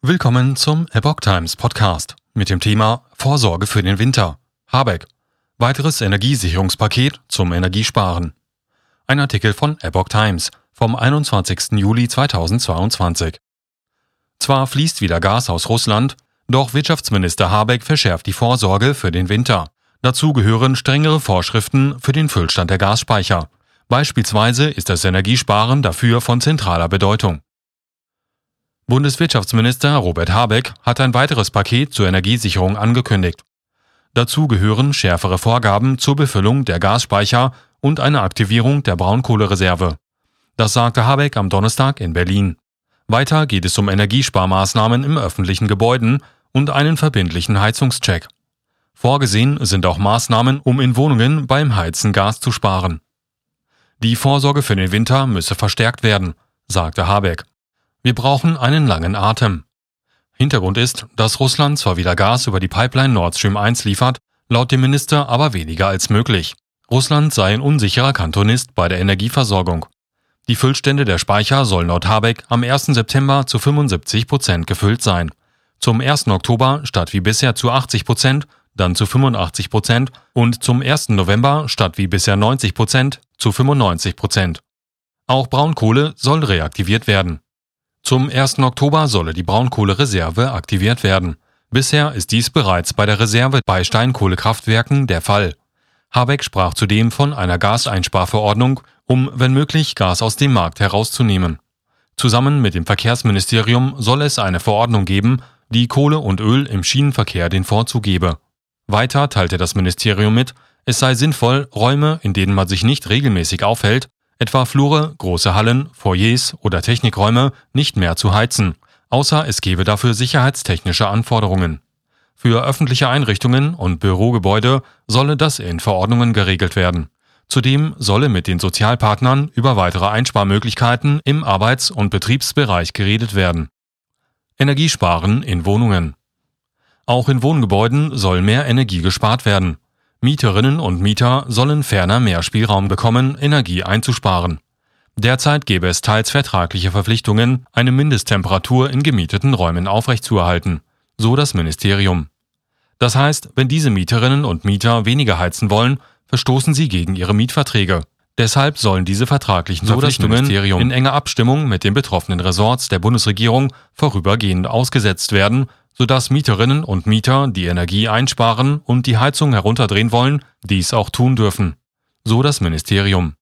Willkommen zum Epoch Times Podcast mit dem Thema Vorsorge für den Winter. Habeck. Weiteres Energiesicherungspaket zum Energiesparen. Ein Artikel von Epoch Times vom 21. Juli 2022. Zwar fließt wieder Gas aus Russland, doch Wirtschaftsminister Habeck verschärft die Vorsorge für den Winter. Dazu gehören strengere Vorschriften für den Füllstand der Gasspeicher. Beispielsweise ist das Energiesparen dafür von zentraler Bedeutung. Bundeswirtschaftsminister Robert Habeck hat ein weiteres Paket zur Energiesicherung angekündigt. Dazu gehören schärfere Vorgaben zur Befüllung der Gasspeicher und eine Aktivierung der Braunkohlereserve. Das sagte Habeck am Donnerstag in Berlin. Weiter geht es um Energiesparmaßnahmen im öffentlichen Gebäuden und einen verbindlichen Heizungscheck. Vorgesehen sind auch Maßnahmen, um in Wohnungen beim Heizen Gas zu sparen. Die Vorsorge für den Winter müsse verstärkt werden, sagte Habeck. Wir brauchen einen langen Atem. Hintergrund ist, dass Russland zwar wieder Gas über die Pipeline Nord Stream 1 liefert, laut dem Minister aber weniger als möglich. Russland sei ein unsicherer Kantonist bei der Energieversorgung. Die Füllstände der Speicher sollen laut Habeck am 1. September zu 75 Prozent gefüllt sein. Zum 1. Oktober statt wie bisher zu 80 Prozent, dann zu 85 Prozent und zum 1. November statt wie bisher 90 Prozent zu 95 Prozent. Auch Braunkohle soll reaktiviert werden. Zum 1. Oktober solle die Braunkohlereserve aktiviert werden. Bisher ist dies bereits bei der Reserve bei Steinkohlekraftwerken der Fall. Habeck sprach zudem von einer Gaseinsparverordnung, um, wenn möglich, Gas aus dem Markt herauszunehmen. Zusammen mit dem Verkehrsministerium soll es eine Verordnung geben, die Kohle und Öl im Schienenverkehr den Vorzug gebe. Weiter teilte das Ministerium mit, es sei sinnvoll, Räume, in denen man sich nicht regelmäßig aufhält, etwa Flure, große Hallen, Foyers oder Technikräume, nicht mehr zu heizen, außer es gebe dafür sicherheitstechnische Anforderungen. Für öffentliche Einrichtungen und Bürogebäude solle das in Verordnungen geregelt werden. Zudem solle mit den Sozialpartnern über weitere Einsparmöglichkeiten im Arbeits- und Betriebsbereich geredet werden. Energiesparen in Wohnungen. Auch in Wohngebäuden soll mehr Energie gespart werden. Mieterinnen und Mieter sollen ferner mehr Spielraum bekommen, Energie einzusparen. Derzeit gäbe es teils vertragliche Verpflichtungen, eine Mindesttemperatur in gemieteten Räumen aufrechtzuerhalten, so das Ministerium. Das heißt, wenn diese Mieterinnen und Mieter weniger heizen wollen, verstoßen sie gegen ihre Mietverträge. Deshalb sollen diese vertraglichen so Verpflichtungen in enger Abstimmung mit den betroffenen Ressorts der Bundesregierung vorübergehend ausgesetzt werden, sodass Mieterinnen und Mieter, die Energie einsparen und die Heizung herunterdrehen wollen, dies auch tun dürfen. So das Ministerium.